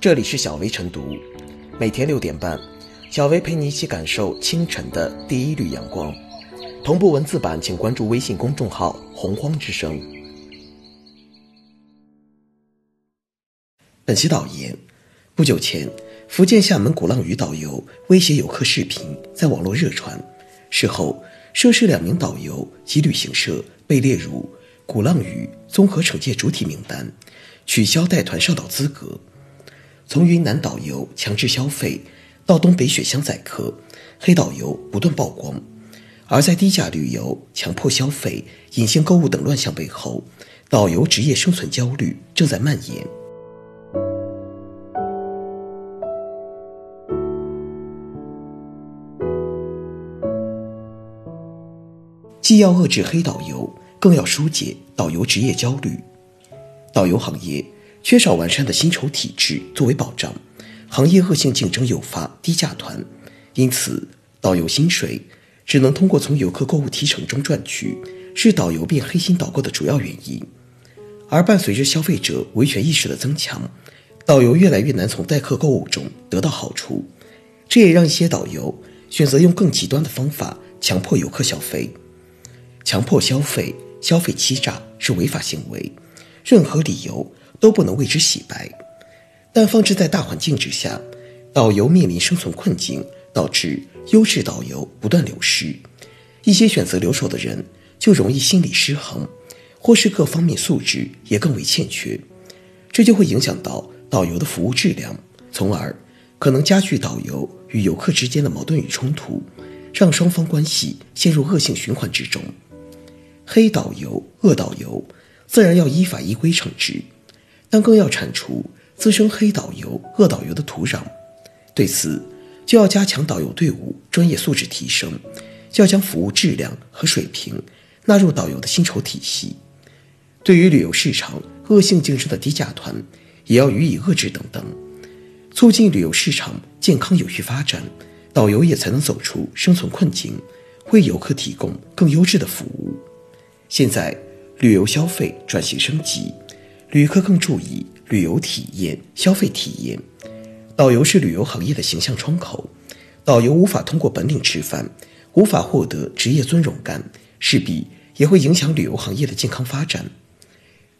这里是小薇晨读，每天六点半，小薇陪你一起感受清晨的第一缕阳光。同步文字版，请关注微信公众号“洪荒之声”。本期导言：不久前，福建厦门鼓浪屿导游威胁游客视频在网络热传，事后涉事两名导游及旅行社被列入鼓浪屿综合惩戒主体名单，取消带团上岛资格。从云南导游强制消费到东北雪乡宰客，黑导游不断曝光。而在低价旅游、强迫消费、隐性购物等乱象背后，导游职业生存焦虑正在蔓延。既要遏制黑导游，更要疏解导游职业焦虑。导游行业。缺少完善的薪酬体制作为保障，行业恶性竞争诱发低价团，因此导游薪水只能通过从游客购物提成中赚取，是导游变黑心导购的主要原因。而伴随着消费者维权意识的增强，导游越来越难从代客购物中得到好处，这也让一些导游选择用更极端的方法强迫游客消费。强迫消费、消费欺诈是违法行为，任何理由。都不能为之洗白，但放置在大环境之下，导游面临生存困境，导致优质导游不断流失，一些选择留守的人就容易心理失衡，或是各方面素质也更为欠缺，这就会影响到导游的服务质量，从而可能加剧导游与游客之间的矛盾与冲突，让双方关系陷入恶性循环之中。黑导游、恶导游，自然要依法依规惩治。但更要铲除滋生黑导游、恶导游的土壤，对此就要加强导游队伍专业素质提升，要将服务质量和水平纳入导游的薪酬体系。对于旅游市场恶性竞争的低价团，也要予以遏制等等，促进旅游市场健康有序发展，导游也才能走出生存困境，为游客提供更优质的服务。现在，旅游消费转型升级。旅客更注意旅游体验、消费体验。导游是旅游行业的形象窗口，导游无法通过本领吃饭，无法获得职业尊荣感，势必也会影响旅游行业的健康发展。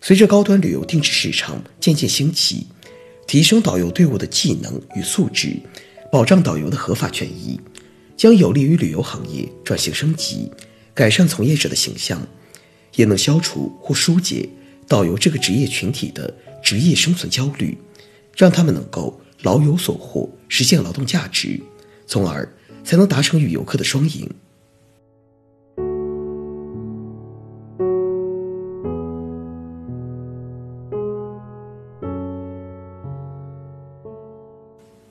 随着高端旅游定制市场渐渐兴起，提升导游队伍的技能与素质，保障导游的合法权益，将有利于旅游行业转型升级，改善从业者的形象，也能消除或疏解。导游这个职业群体的职业生存焦虑，让他们能够劳有所获，实现劳动价值，从而才能达成与游客的双赢。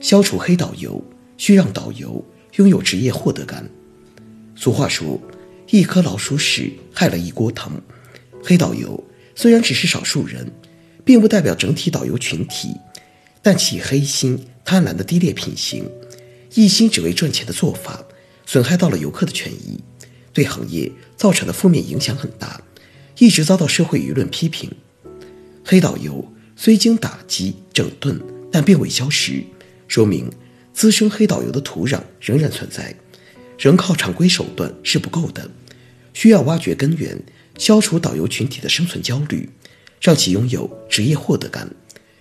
消除黑导游，需让导游拥有职业获得感。俗话说：“一颗老鼠屎害了一锅汤。”黑导游。虽然只是少数人，并不代表整体导游群体，但其黑心、贪婪的低劣品行，一心只为赚钱的做法，损害到了游客的权益，对行业造成的负面影响很大，一直遭到社会舆论批评。黑导游虽经打击整顿，但并未消失，说明滋生黑导游的土壤仍然存在，仍靠常规手段是不够的，需要挖掘根源。消除导游群体的生存焦虑，让其拥有职业获得感，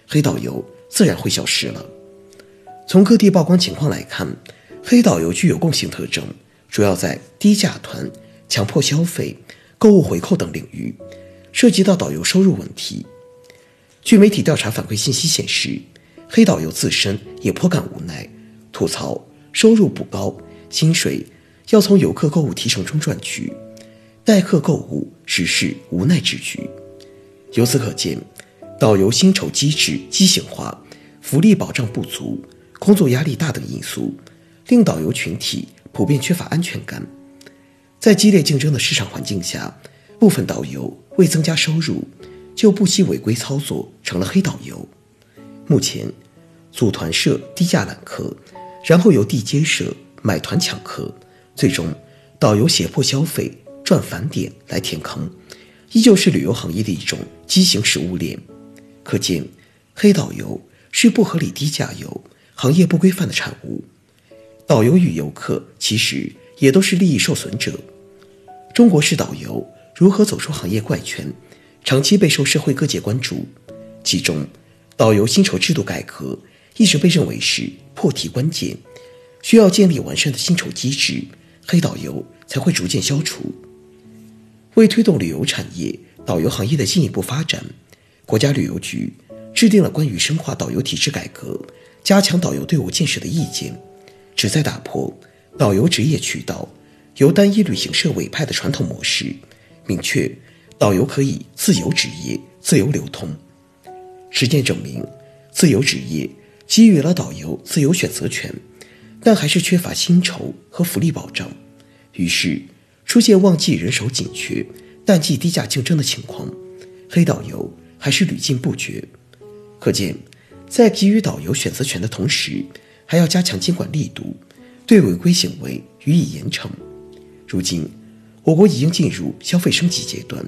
黑导游自然会消失了。从各地曝光情况来看，黑导游具有共性特征，主要在低价团、强迫消费、购物回扣等领域，涉及到导游收入问题。据媒体调查反馈信息显示，黑导游自身也颇感无奈，吐槽收入不高，薪水要从游客购物提成中赚取。代客购物实是无奈之举。由此可见，导游薪酬机制畸形化、福利保障不足、工作压力大等因素，令导游群体普遍缺乏安全感。在激烈竞争的市场环境下，部分导游为增加收入，就不惜违规操作，成了黑导游。目前，组团社低价揽客，然后由地接社买团抢客，最终导游胁迫消费。赚返点来填坑，依旧是旅游行业的一种畸形食物链。可见，黑导游是不合理低价游、行业不规范的产物。导游与游客其实也都是利益受损者。中国式导游如何走出行业怪圈，长期备受社会各界关注。其中，导游薪酬制度改革一直被认为是破题关键，需要建立完善的薪酬机制，黑导游才会逐渐消除。为推动旅游产业、导游行业的进一步发展，国家旅游局制定了关于深化导游体制改革、加强导游队伍建设的意见。旨在打破导游职业渠道由单一旅行社委派的传统模式，明确导游可以自由职业、自由流通。实践证明，自由职业给予了导游自由选择权，但还是缺乏薪酬和福利保障，于是出现旺季人手紧缺、淡季低价竞争的情况，黑导游还是屡禁不绝。可见，在给予导游选择权的同时，还要加强监管力度，对违规行为予以严惩。如今，我国已经进入消费升级阶段，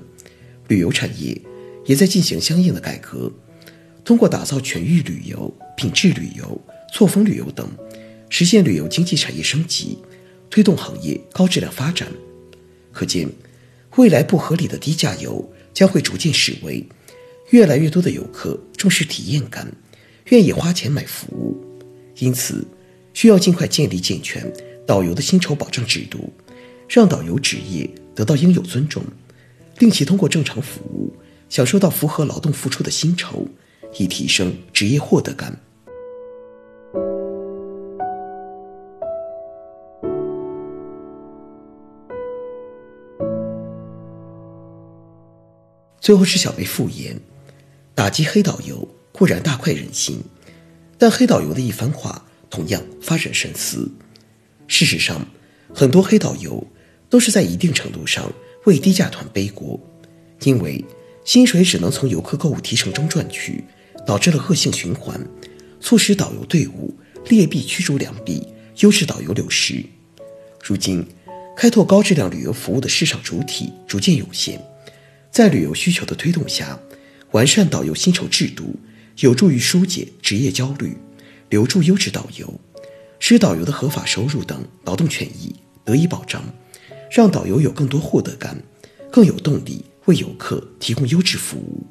旅游产业也在进行相应的改革，通过打造全域旅游、品质旅游、错峰旅游等，实现旅游经济产业升级，推动行业高质量发展。可见，未来不合理的低价游将会逐渐式微，越来越多的游客重视体验感，愿意花钱买服务。因此，需要尽快建立健全导游的薪酬保障制度，让导游职业得到应有尊重，令其通过正常服务享受到符合劳动付出的薪酬，以提升职业获得感。最后是小贝复言，打击黑导游固然大快人心。但黑导游的一番话同样发人深思。事实上，很多黑导游都是在一定程度上为低价团背锅，因为薪水只能从游客购物提成中赚取，导致了恶性循环，促使导游队伍劣币驱逐良币，优质导游流失。如今，开拓高质量旅游服务的市场主体逐渐涌现，在旅游需求的推动下，完善导游薪酬制度。有助于疏解职业焦虑，留住优质导游，使导游的合法收入等劳动权益得以保障，让导游有更多获得感，更有动力为游客提供优质服务。